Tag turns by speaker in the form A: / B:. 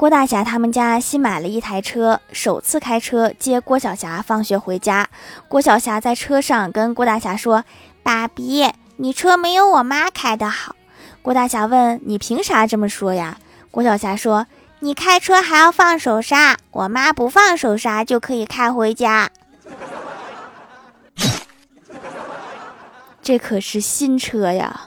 A: 郭大侠他们家新买了一台车首次开车接郭晓霞放学回家。郭晓霞在车上跟郭大侠说爸比你车没有我妈开的好。郭大侠问你凭啥这么说呀？郭晓霞说你开车还要放手刹我妈不放手刹就可以开回家。这可是新车呀。